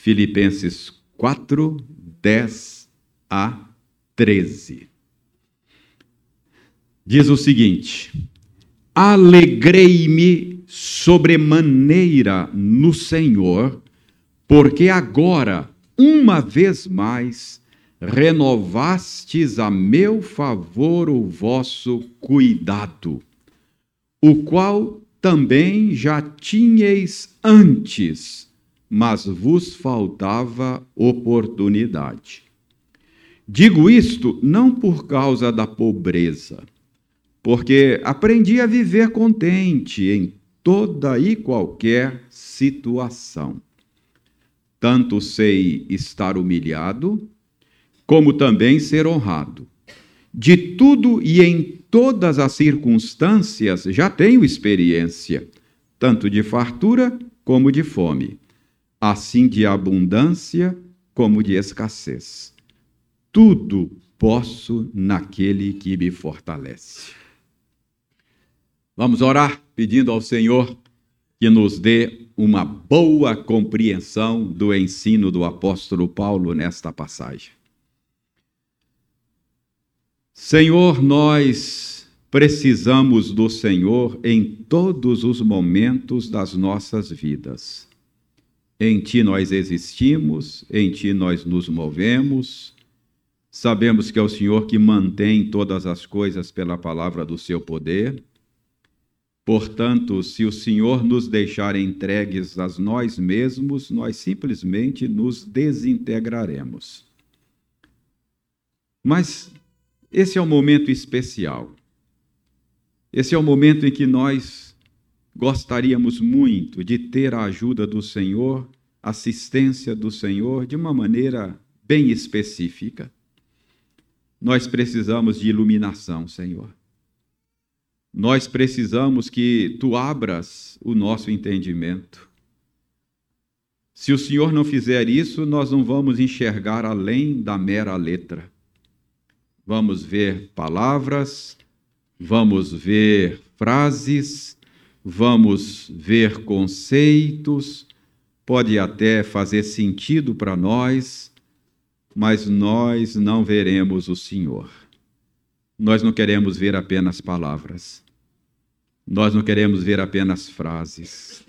Filipenses 4, 10 a 13. Diz o seguinte: Alegrei-me sobremaneira no Senhor, porque agora, uma vez mais, renovastes a meu favor o vosso cuidado, o qual também já tinhais antes, mas vos faltava oportunidade. Digo isto não por causa da pobreza, porque aprendi a viver contente em toda e qualquer situação. Tanto sei estar humilhado, como também ser honrado. De tudo e em todas as circunstâncias já tenho experiência, tanto de fartura como de fome, assim de abundância como de escassez. Tudo posso naquele que me fortalece. Vamos orar pedindo ao Senhor que nos dê uma boa compreensão do ensino do apóstolo Paulo nesta passagem. Senhor, nós precisamos do Senhor em todos os momentos das nossas vidas. Em Ti nós existimos, em Ti nós nos movemos. Sabemos que é o Senhor que mantém todas as coisas pela palavra do Seu poder Portanto, se o Senhor nos deixar entregues a nós mesmos, nós simplesmente nos desintegraremos. Mas esse é um momento especial. Esse é o momento em que nós gostaríamos muito de ter a ajuda do Senhor, assistência do Senhor, de uma maneira bem específica. Nós precisamos de iluminação, Senhor nós precisamos que tu abras o nosso entendimento. Se o Senhor não fizer isso, nós não vamos enxergar além da mera letra. Vamos ver palavras, vamos ver frases, vamos ver conceitos, pode até fazer sentido para nós, mas nós não veremos o Senhor. Nós não queremos ver apenas palavras. Nós não queremos ver apenas frases.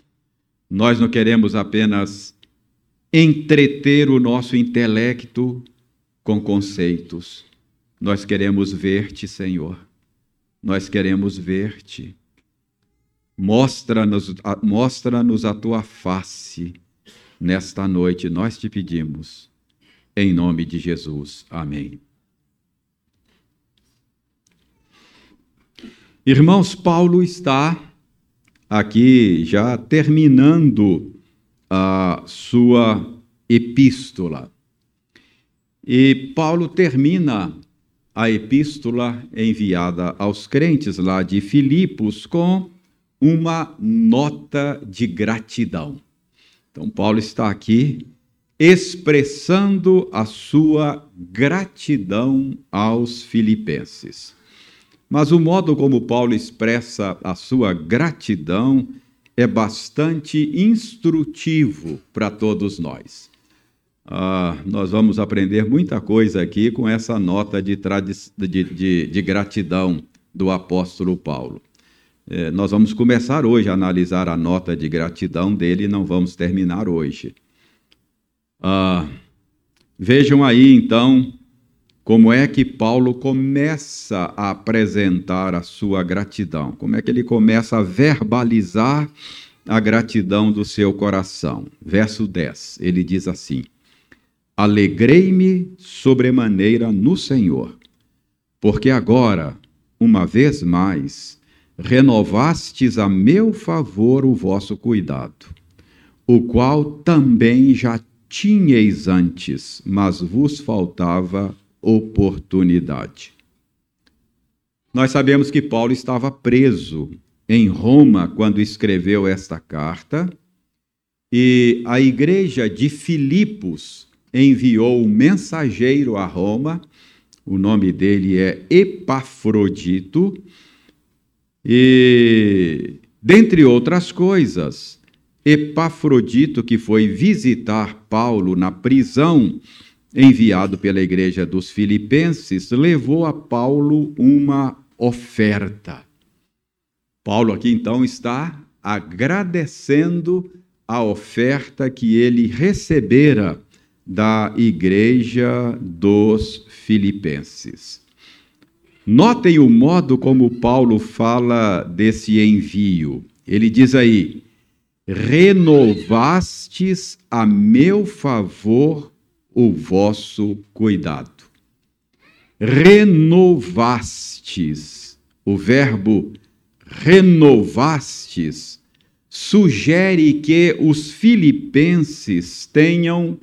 Nós não queremos apenas entreter o nosso intelecto com conceitos. Nós queremos ver-te, Senhor. Nós queremos ver-te. Mostra-nos mostra a tua face nesta noite, nós te pedimos. Em nome de Jesus. Amém. Irmãos, Paulo está aqui já terminando a sua epístola. E Paulo termina a epístola enviada aos crentes lá de Filipos com uma nota de gratidão. Então, Paulo está aqui expressando a sua gratidão aos filipenses. Mas o modo como Paulo expressa a sua gratidão é bastante instrutivo para todos nós. Ah, nós vamos aprender muita coisa aqui com essa nota de, de, de, de gratidão do apóstolo Paulo. É, nós vamos começar hoje a analisar a nota de gratidão dele e não vamos terminar hoje. Ah, vejam aí, então, como é que Paulo começa a apresentar a sua gratidão? Como é que ele começa a verbalizar a gratidão do seu coração? Verso 10, ele diz assim: Alegrei-me sobremaneira no Senhor, porque agora, uma vez mais, renovastes a meu favor o vosso cuidado, o qual também já tinhais antes, mas vos faltava oportunidade. Nós sabemos que Paulo estava preso em Roma quando escreveu esta carta, e a igreja de Filipos enviou um mensageiro a Roma, o nome dele é Epafrodito, e, dentre outras coisas, Epafrodito, que foi visitar Paulo na prisão, enviado pela igreja dos Filipenses, levou a Paulo uma oferta. Paulo aqui então está agradecendo a oferta que ele recebera da igreja dos Filipenses. Notem o modo como Paulo fala desse envio. Ele diz aí: renovastes a meu favor o vosso cuidado. Renovastes, o verbo renovastes, sugere que os filipenses tenham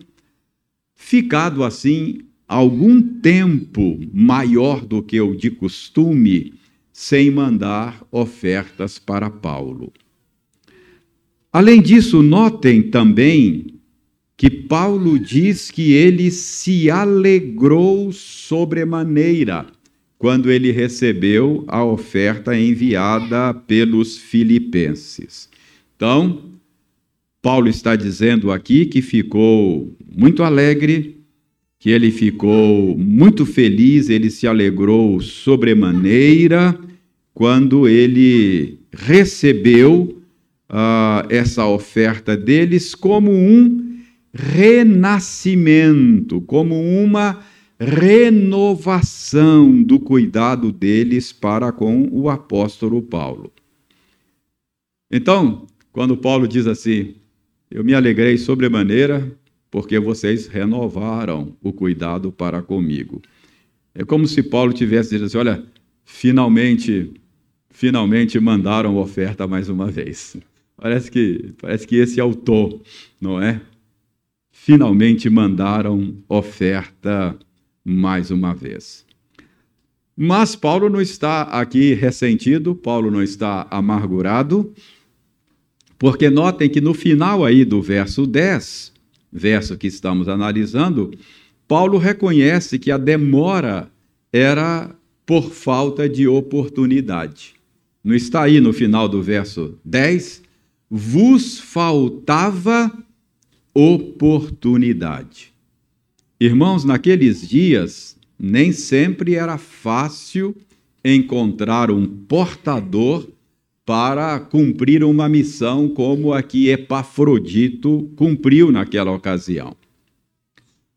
ficado assim algum tempo maior do que o de costume sem mandar ofertas para Paulo. Além disso, notem também que Paulo diz que ele se alegrou sobremaneira quando ele recebeu a oferta enviada pelos filipenses. Então, Paulo está dizendo aqui que ficou muito alegre, que ele ficou muito feliz, ele se alegrou sobremaneira quando ele recebeu uh, essa oferta deles como um renascimento, como uma renovação do cuidado deles para com o apóstolo Paulo. Então, quando Paulo diz assim: Eu me alegrei sobremaneira porque vocês renovaram o cuidado para comigo. É como se Paulo tivesse dito assim: Olha, finalmente, finalmente mandaram oferta mais uma vez. Parece que, parece que esse é o tom, não é? finalmente mandaram oferta mais uma vez. Mas Paulo não está aqui ressentido, Paulo não está amargurado, porque notem que no final aí do verso 10, verso que estamos analisando, Paulo reconhece que a demora era por falta de oportunidade. Não está aí no final do verso 10? Vos faltava oportunidade. Irmãos, naqueles dias, nem sempre era fácil encontrar um portador para cumprir uma missão como a que Epafrodito cumpriu naquela ocasião.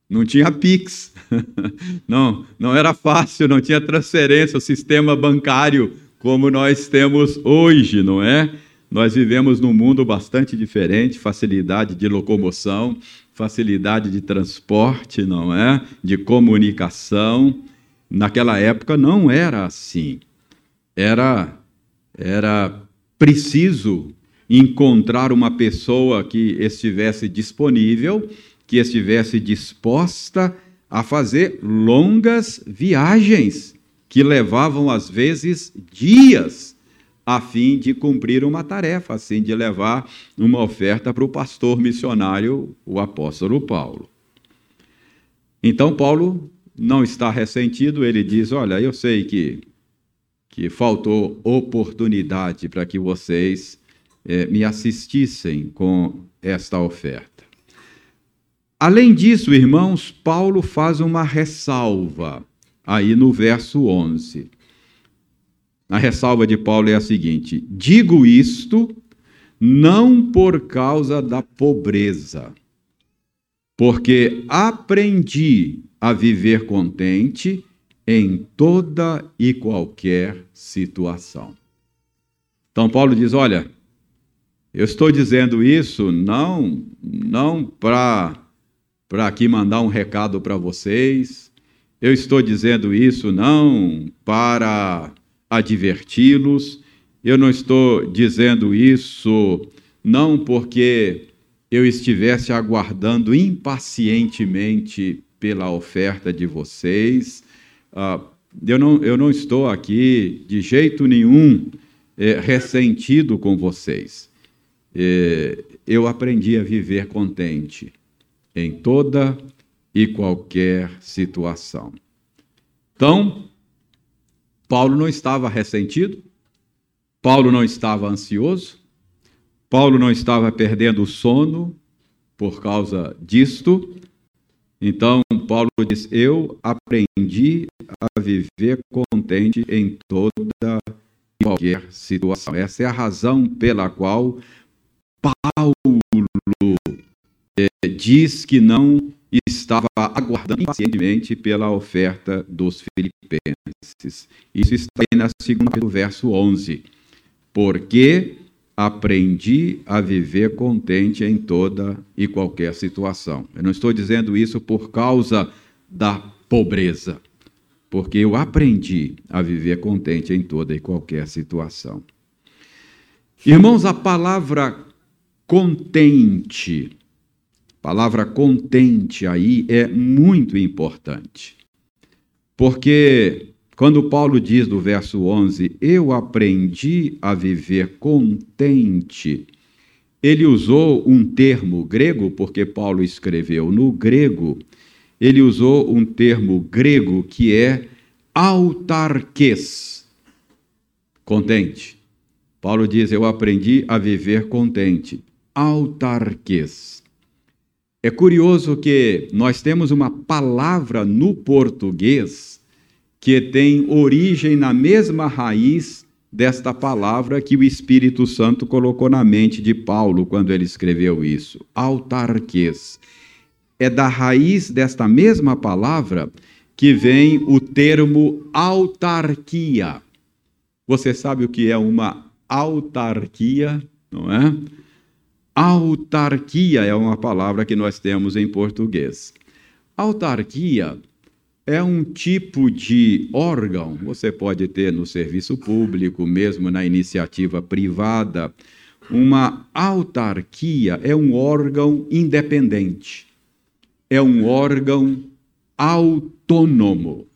Não tinha Pix, não, não era fácil, não tinha transferência, o sistema bancário como nós temos hoje, não é? Nós vivemos num mundo bastante diferente, facilidade de locomoção, facilidade de transporte, não é? De comunicação. Naquela época não era assim. Era era preciso encontrar uma pessoa que estivesse disponível, que estivesse disposta a fazer longas viagens que levavam às vezes dias a fim de cumprir uma tarefa, assim de levar uma oferta para o pastor missionário, o apóstolo Paulo. Então Paulo não está ressentido, ele diz: "Olha, eu sei que que faltou oportunidade para que vocês é, me assistissem com esta oferta. Além disso, irmãos, Paulo faz uma ressalva aí no verso 11. A ressalva de Paulo é a seguinte: digo isto não por causa da pobreza, porque aprendi a viver contente em toda e qualquer situação. Então Paulo diz: olha, eu estou dizendo isso não não para para aqui mandar um recado para vocês. Eu estou dizendo isso não para adverti-los. Eu não estou dizendo isso não porque eu estivesse aguardando impacientemente pela oferta de vocês. Ah, eu, não, eu não estou aqui de jeito nenhum é, ressentido com vocês. É, eu aprendi a viver contente em toda e qualquer situação. Então, Paulo não estava ressentido, Paulo não estava ansioso, Paulo não estava perdendo o sono por causa disto. Então, Paulo diz: Eu aprendi a viver contente em toda e qualquer situação. Essa é a razão pela qual Paulo é, diz que não estava aguardando pacientemente pela oferta dos filipenses. Isso está aí na segunda do verso 11. Porque aprendi a viver contente em toda e qualquer situação. Eu não estou dizendo isso por causa da pobreza, porque eu aprendi a viver contente em toda e qualquer situação. Irmãos, a palavra contente, palavra contente aí é muito importante. Porque quando Paulo diz no verso 11, eu aprendi a viver contente, ele usou um termo grego, porque Paulo escreveu no grego, ele usou um termo grego que é autarques, contente. Paulo diz: Eu aprendi a viver contente, autarques. É curioso que nós temos uma palavra no português que tem origem na mesma raiz desta palavra que o Espírito Santo colocou na mente de Paulo quando ele escreveu isso, autarques. É da raiz desta mesma palavra que vem o termo autarquia. Você sabe o que é uma autarquia, não é? Autarquia é uma palavra que nós temos em português. Autarquia é um tipo de órgão, você pode ter no serviço público, mesmo na iniciativa privada. Uma autarquia é um órgão independente, é um órgão autônomo.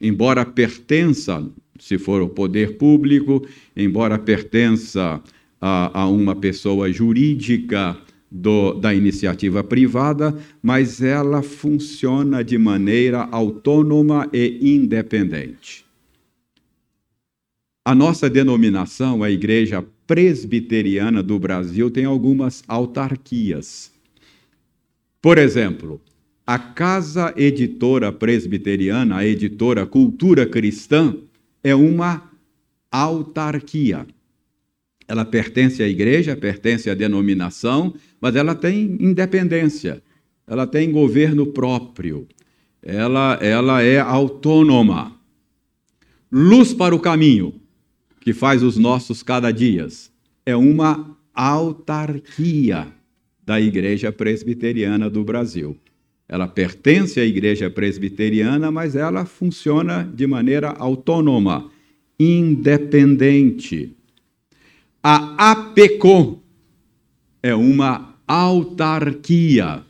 Embora pertença, se for o poder público, embora pertença a, a uma pessoa jurídica, do, da iniciativa privada, mas ela funciona de maneira autônoma e independente. A nossa denominação, a Igreja Presbiteriana do Brasil, tem algumas autarquias. Por exemplo, a Casa Editora Presbiteriana, a editora Cultura Cristã, é uma autarquia. Ela pertence à igreja, pertence à denominação, mas ela tem independência, ela tem governo próprio, ela, ela é autônoma. Luz para o caminho, que faz os nossos cada dias, é uma autarquia da Igreja Presbiteriana do Brasil. Ela pertence à Igreja Presbiteriana, mas ela funciona de maneira autônoma, independente. A APECOM é uma autarquia.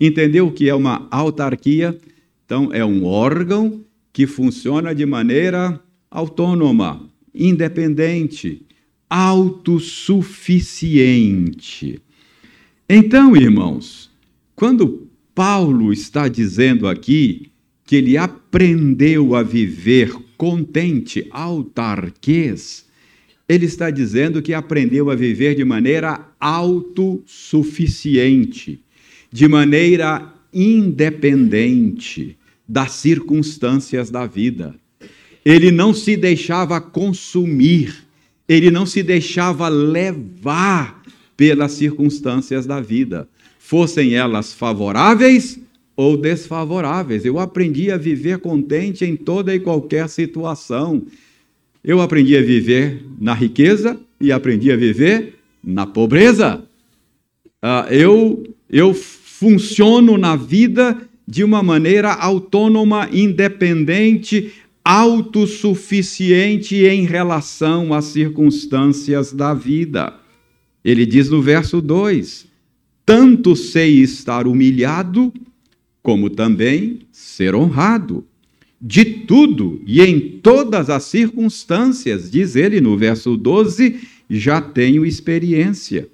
Entendeu o que é uma autarquia? Então, é um órgão que funciona de maneira autônoma, independente, autossuficiente. Então, irmãos, quando Paulo está dizendo aqui que ele aprendeu a viver contente, autarquês, ele está dizendo que aprendeu a viver de maneira autossuficiente, de maneira independente das circunstâncias da vida. Ele não se deixava consumir, ele não se deixava levar pelas circunstâncias da vida, fossem elas favoráveis ou desfavoráveis. Eu aprendi a viver contente em toda e qualquer situação eu aprendi a viver na riqueza e aprendi a viver na pobreza. Uh, eu, eu funciono na vida de uma maneira autônoma, independente, autossuficiente em relação às circunstâncias da vida. Ele diz no verso 2: Tanto sei estar humilhado, como também ser honrado de tudo e em todas as circunstâncias, diz ele no verso 12, já tenho experiência,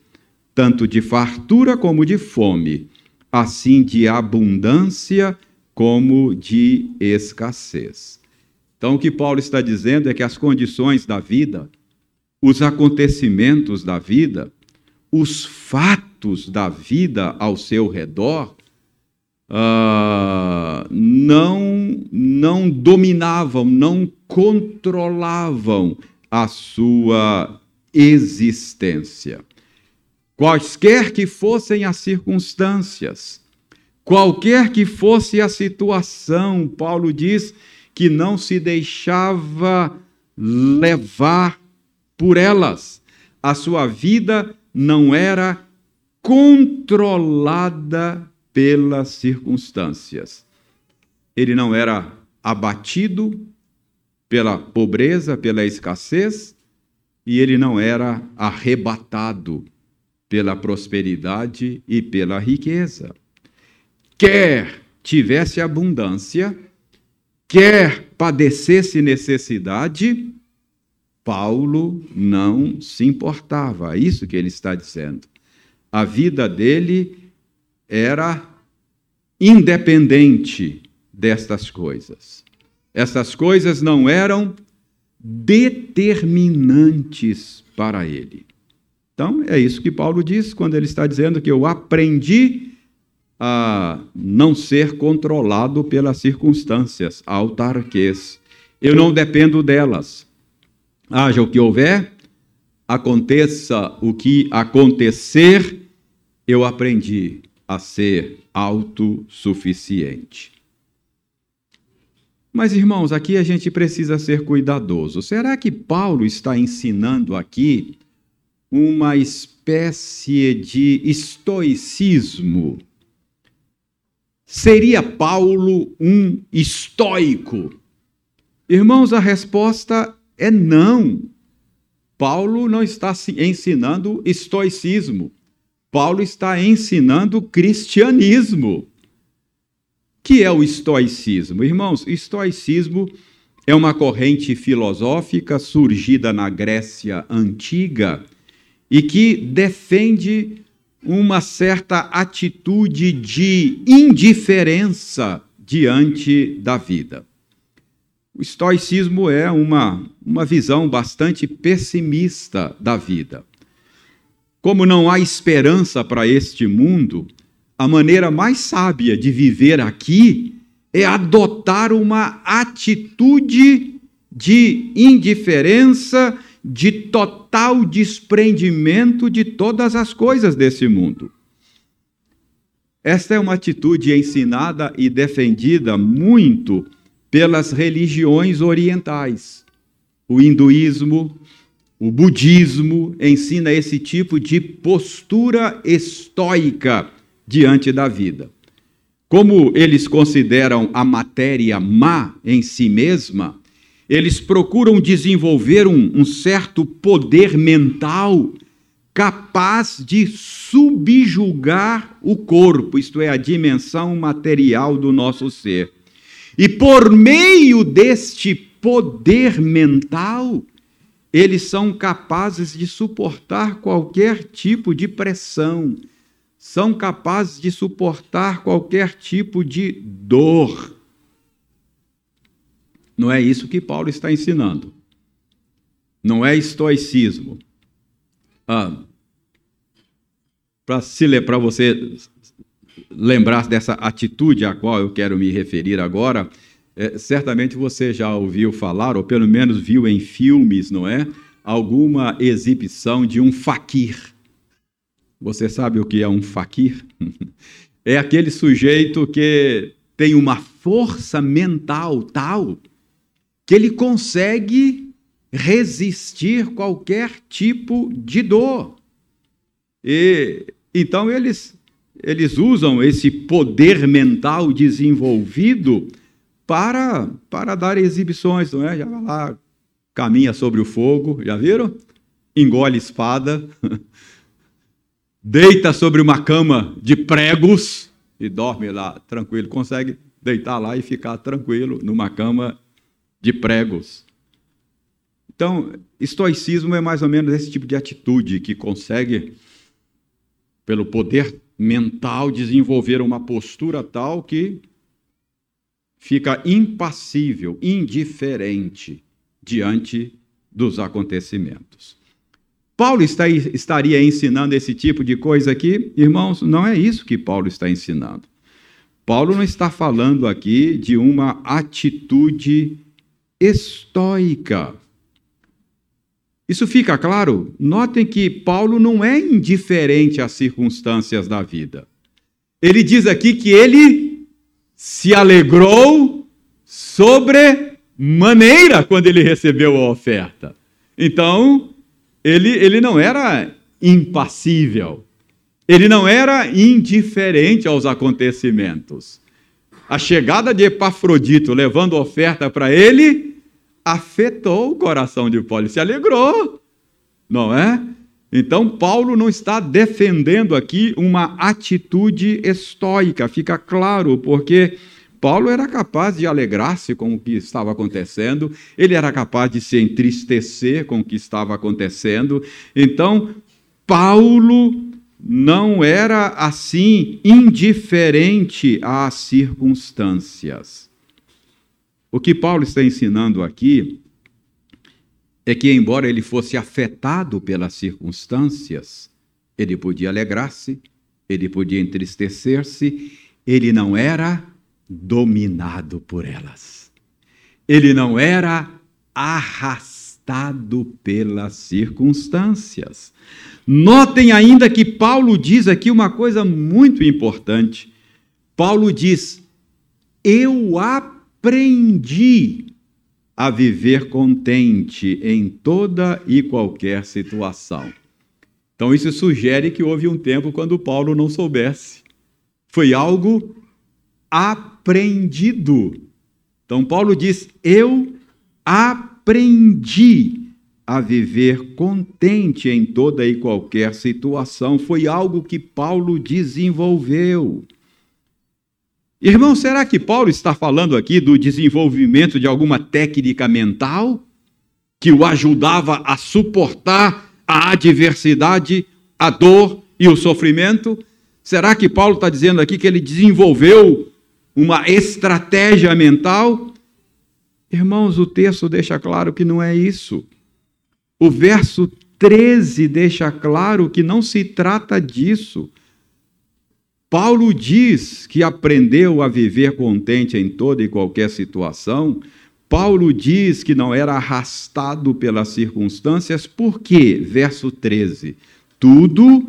tanto de fartura como de fome, assim de abundância como de escassez. Então, o que Paulo está dizendo é que as condições da vida, os acontecimentos da vida, os fatos da vida ao seu redor uh, não, não dominavam, não controlavam a sua existência. Quaisquer que fossem as circunstâncias, qualquer que fosse a situação, Paulo diz que não se deixava levar por elas. A sua vida não era controlada pelas circunstâncias. Ele não era abatido pela pobreza, pela escassez, e ele não era arrebatado pela prosperidade e pela riqueza. Quer tivesse abundância, quer padecesse necessidade, Paulo não se importava. É isso que ele está dizendo. A vida dele era independente destas coisas. Essas coisas não eram determinantes para ele. Então, é isso que Paulo diz quando ele está dizendo que eu aprendi a não ser controlado pelas circunstâncias, autarquês. Eu não dependo delas. Haja o que houver, aconteça o que acontecer, eu aprendi a ser autossuficiente. Mas, irmãos, aqui a gente precisa ser cuidadoso. Será que Paulo está ensinando aqui uma espécie de estoicismo? Seria Paulo um estoico? Irmãos, a resposta é não. Paulo não está ensinando estoicismo. Paulo está ensinando cristianismo. Que é o estoicismo? Irmãos, estoicismo é uma corrente filosófica surgida na Grécia antiga e que defende uma certa atitude de indiferença diante da vida. O estoicismo é uma, uma visão bastante pessimista da vida. Como não há esperança para este mundo, a maneira mais sábia de viver aqui é adotar uma atitude de indiferença, de total desprendimento de todas as coisas desse mundo. Esta é uma atitude ensinada e defendida muito pelas religiões orientais. O hinduísmo, o budismo ensina esse tipo de postura estoica diante da vida. Como eles consideram a matéria má em si mesma, eles procuram desenvolver um, um certo poder mental capaz de subjugar o corpo, isto é, a dimensão material do nosso ser. E por meio deste poder mental, eles são capazes de suportar qualquer tipo de pressão, são capazes de suportar qualquer tipo de dor. Não é isso que Paulo está ensinando. Não é estoicismo. Ah, para você lembrar dessa atitude a qual eu quero me referir agora, é, certamente você já ouviu falar, ou pelo menos viu em filmes, não é? Alguma exibição de um faquir. Você sabe o que é um faquir? é aquele sujeito que tem uma força mental tal que ele consegue resistir qualquer tipo de dor. E então eles eles usam esse poder mental desenvolvido para para dar exibições, não é? Já vai lá, caminha sobre o fogo, já viram? Engole espada. deita sobre uma cama de pregos e dorme lá tranquilo. Consegue deitar lá e ficar tranquilo numa cama de pregos. Então, estoicismo é mais ou menos esse tipo de atitude que consegue, pelo poder mental, desenvolver uma postura tal que fica impassível, indiferente diante dos acontecimentos. Paulo está, estaria ensinando esse tipo de coisa aqui? Irmãos, não é isso que Paulo está ensinando. Paulo não está falando aqui de uma atitude estoica. Isso fica claro? Notem que Paulo não é indiferente às circunstâncias da vida. Ele diz aqui que ele se alegrou sobre maneira quando ele recebeu a oferta. Então, ele, ele não era impassível, ele não era indiferente aos acontecimentos. A chegada de Epafrodito levando oferta para ele afetou o coração de Paulo, se alegrou, não é? Então, Paulo não está defendendo aqui uma atitude estoica, fica claro, porque Paulo era capaz de alegrar-se com o que estava acontecendo, ele era capaz de se entristecer com o que estava acontecendo. Então, Paulo não era assim indiferente às circunstâncias. O que Paulo está ensinando aqui é que, embora ele fosse afetado pelas circunstâncias, ele podia alegrar-se, ele podia entristecer-se, ele não era dominado por elas. Ele não era arrastado pelas circunstâncias. Notem ainda que Paulo diz aqui uma coisa muito importante. Paulo diz: Eu aprendi a viver contente em toda e qualquer situação. Então, isso sugere que houve um tempo quando Paulo não soubesse. Foi algo aprendido. Então, Paulo diz: Eu aprendi a viver contente em toda e qualquer situação. Foi algo que Paulo desenvolveu. Irmão, será que Paulo está falando aqui do desenvolvimento de alguma técnica mental que o ajudava a suportar a adversidade, a dor e o sofrimento? Será que Paulo está dizendo aqui que ele desenvolveu uma estratégia mental? Irmãos, o texto deixa claro que não é isso. O verso 13 deixa claro que não se trata disso. Paulo diz que aprendeu a viver contente em toda e qualquer situação. Paulo diz que não era arrastado pelas circunstâncias, por quê? Verso 13: Tudo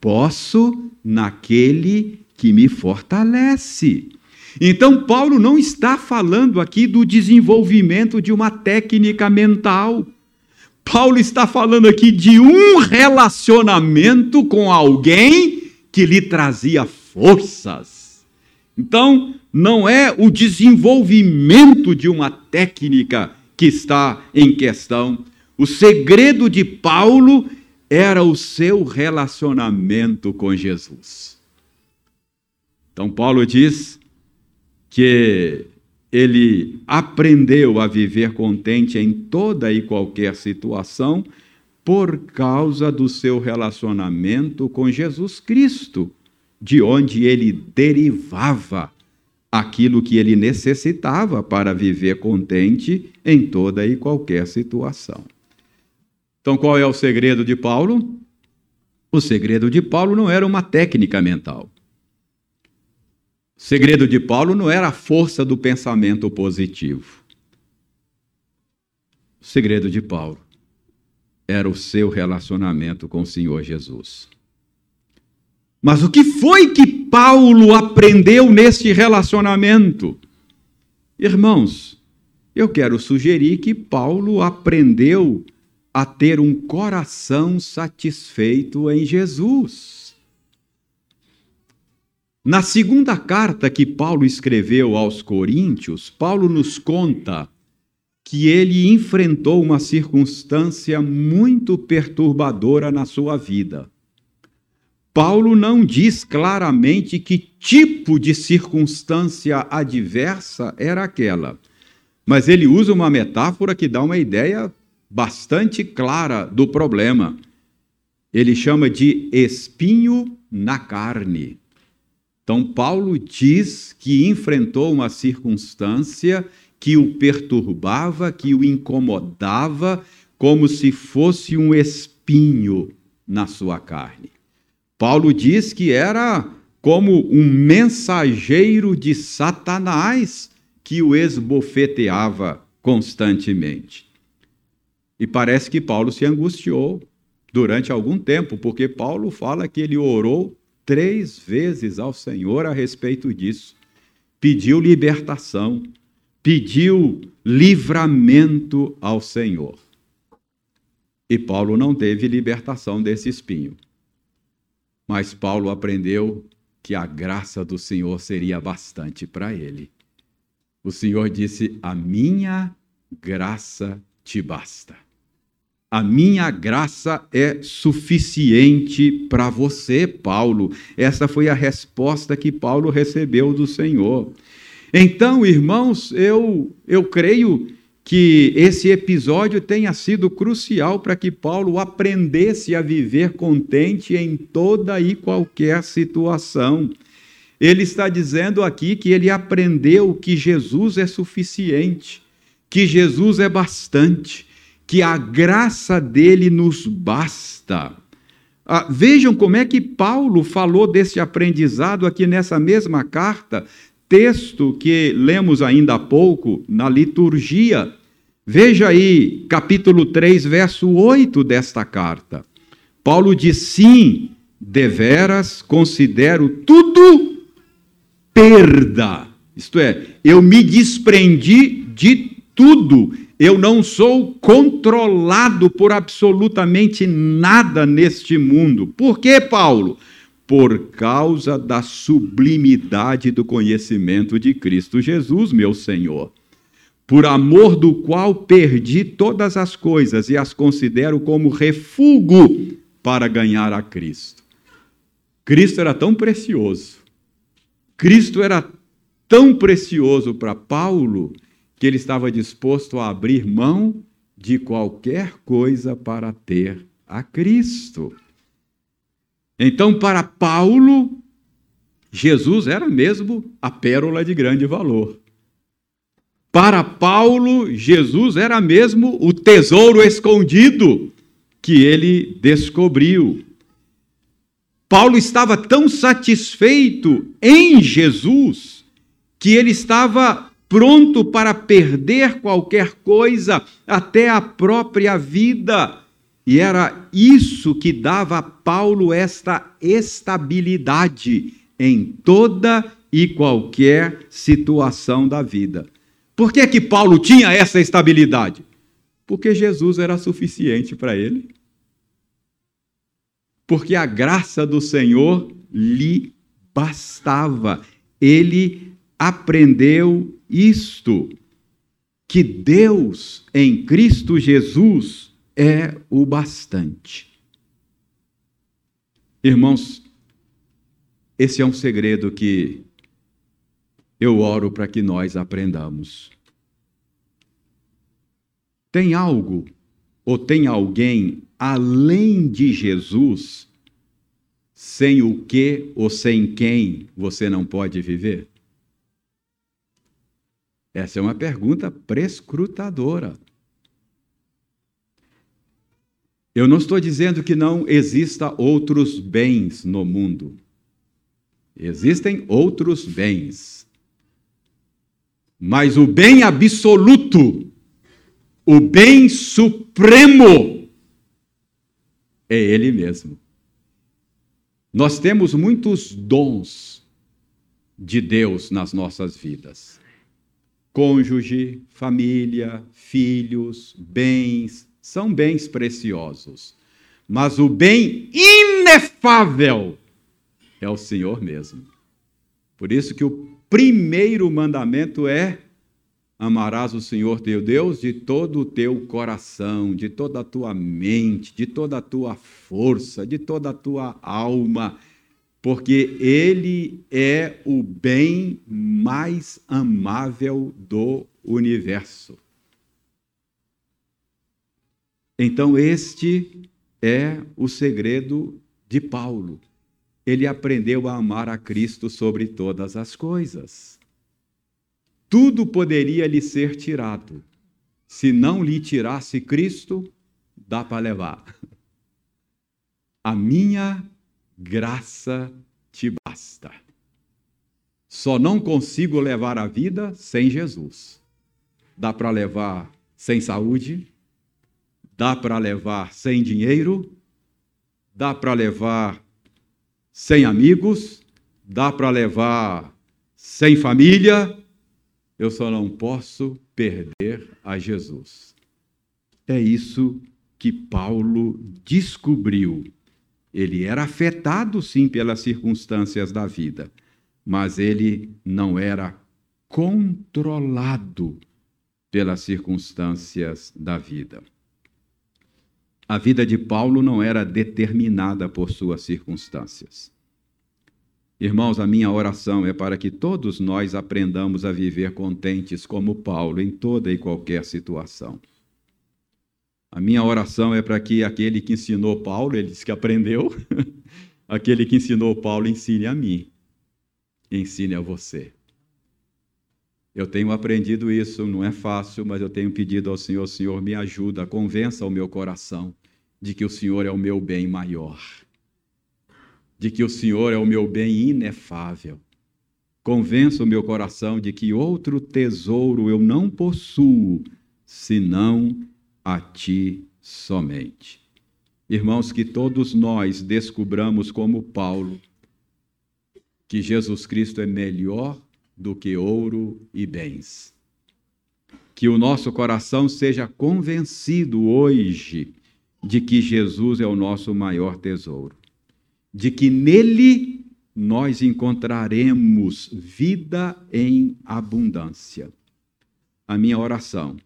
posso naquele que me fortalece. Então, Paulo não está falando aqui do desenvolvimento de uma técnica mental. Paulo está falando aqui de um relacionamento com alguém que lhe trazia forças. Então, não é o desenvolvimento de uma técnica que está em questão. O segredo de Paulo era o seu relacionamento com Jesus. Então, Paulo diz que ele aprendeu a viver contente em toda e qualquer situação por causa do seu relacionamento com Jesus Cristo, de onde ele derivava aquilo que ele necessitava para viver contente em toda e qualquer situação. Então, qual é o segredo de Paulo? O segredo de Paulo não era uma técnica mental. O segredo de Paulo não era a força do pensamento positivo. O segredo de Paulo era o seu relacionamento com o Senhor Jesus. Mas o que foi que Paulo aprendeu neste relacionamento? Irmãos, eu quero sugerir que Paulo aprendeu a ter um coração satisfeito em Jesus. Na segunda carta que Paulo escreveu aos Coríntios, Paulo nos conta que ele enfrentou uma circunstância muito perturbadora na sua vida. Paulo não diz claramente que tipo de circunstância adversa era aquela, mas ele usa uma metáfora que dá uma ideia bastante clara do problema. Ele chama de espinho na carne. Então, Paulo diz que enfrentou uma circunstância que o perturbava, que o incomodava, como se fosse um espinho na sua carne. Paulo diz que era como um mensageiro de Satanás que o esbofeteava constantemente. E parece que Paulo se angustiou durante algum tempo, porque Paulo fala que ele orou três vezes ao Senhor a respeito disso. Pediu libertação, pediu livramento ao Senhor. E Paulo não teve libertação desse espinho. Mas Paulo aprendeu que a graça do Senhor seria bastante para ele. O Senhor disse: A minha graça te basta. A minha graça é suficiente para você, Paulo. Essa foi a resposta que Paulo recebeu do Senhor. Então, irmãos, eu, eu creio que esse episódio tenha sido crucial para que Paulo aprendesse a viver contente em toda e qualquer situação. Ele está dizendo aqui que ele aprendeu que Jesus é suficiente, que Jesus é bastante que a graça dele nos basta. Ah, vejam como é que Paulo falou desse aprendizado aqui nessa mesma carta, texto que lemos ainda há pouco na liturgia. Veja aí, capítulo 3, verso 8 desta carta. Paulo diz: Sim, deveras considero tudo perda. Isto é, eu me desprendi de tudo eu não sou controlado por absolutamente nada neste mundo. Por que, Paulo? Por causa da sublimidade do conhecimento de Cristo Jesus, meu Senhor. Por amor do qual perdi todas as coisas e as considero como refúgio para ganhar a Cristo. Cristo era tão precioso. Cristo era tão precioso para Paulo que ele estava disposto a abrir mão de qualquer coisa para ter a Cristo. Então, para Paulo, Jesus era mesmo a pérola de grande valor. Para Paulo, Jesus era mesmo o tesouro escondido que ele descobriu. Paulo estava tão satisfeito em Jesus que ele estava pronto para perder qualquer coisa, até a própria vida. E era isso que dava a Paulo esta estabilidade em toda e qualquer situação da vida. Por que que Paulo tinha essa estabilidade? Porque Jesus era suficiente para ele. Porque a graça do Senhor lhe bastava. Ele aprendeu isto, que Deus em Cristo Jesus é o bastante. Irmãos, esse é um segredo que eu oro para que nós aprendamos. Tem algo ou tem alguém além de Jesus sem o que ou sem quem você não pode viver? Essa é uma pergunta prescrutadora. Eu não estou dizendo que não exista outros bens no mundo. Existem outros bens. Mas o bem absoluto, o bem supremo, é Ele mesmo. Nós temos muitos dons de Deus nas nossas vidas cônjuge, família, filhos, bens, são bens preciosos. Mas o bem inefável é o Senhor mesmo. Por isso que o primeiro mandamento é: amarás o Senhor teu Deus de todo o teu coração, de toda a tua mente, de toda a tua força, de toda a tua alma porque ele é o bem mais amável do universo. Então, este é o segredo de Paulo. Ele aprendeu a amar a Cristo sobre todas as coisas. Tudo poderia lhe ser tirado. Se não lhe tirasse Cristo, dá para levar. A minha graça te basta. Só não consigo levar a vida sem Jesus. Dá para levar sem saúde, dá para levar sem dinheiro, dá para levar sem amigos, dá para levar sem família, eu só não posso perder a Jesus. É isso que Paulo descobriu. Ele era afetado, sim, pelas circunstâncias da vida, mas ele não era controlado pelas circunstâncias da vida. A vida de Paulo não era determinada por suas circunstâncias. Irmãos, a minha oração é para que todos nós aprendamos a viver contentes como Paulo em toda e qualquer situação. A minha oração é para que aquele que ensinou Paulo, ele disse que aprendeu, aquele que ensinou Paulo ensine a mim, ensine a você. Eu tenho aprendido isso, não é fácil, mas eu tenho pedido ao Senhor, Senhor, me ajuda, convença o meu coração de que o Senhor é o meu bem maior, de que o Senhor é o meu bem inefável. Convença o meu coração de que outro tesouro eu não possuo, senão a ti somente. Irmãos, que todos nós descubramos como Paulo que Jesus Cristo é melhor do que ouro e bens. Que o nosso coração seja convencido hoje de que Jesus é o nosso maior tesouro, de que nele nós encontraremos vida em abundância. A minha oração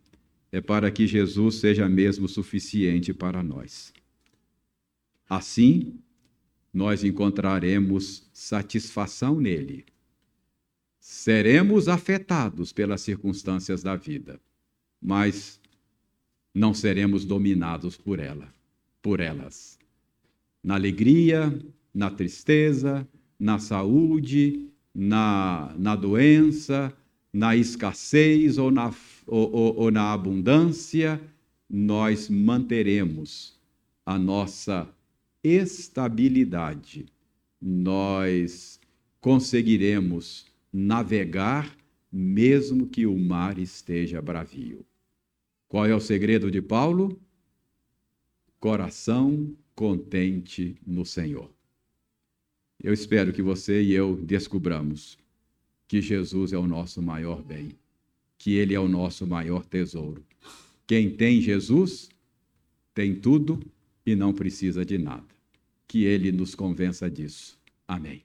é para que Jesus seja mesmo suficiente para nós. Assim, nós encontraremos satisfação nele seremos afetados pelas circunstâncias da vida, mas não seremos dominados por ela, por elas. Na alegria, na tristeza, na saúde, na, na doença, na escassez ou na, ou, ou, ou na abundância, nós manteremos a nossa estabilidade. Nós conseguiremos navegar, mesmo que o mar esteja bravio. Qual é o segredo de Paulo? Coração contente no Senhor. Eu espero que você e eu descubramos que Jesus é o nosso maior bem, que Ele é o nosso maior tesouro. Quem tem Jesus tem tudo e não precisa de nada. Que Ele nos convença disso. Amém.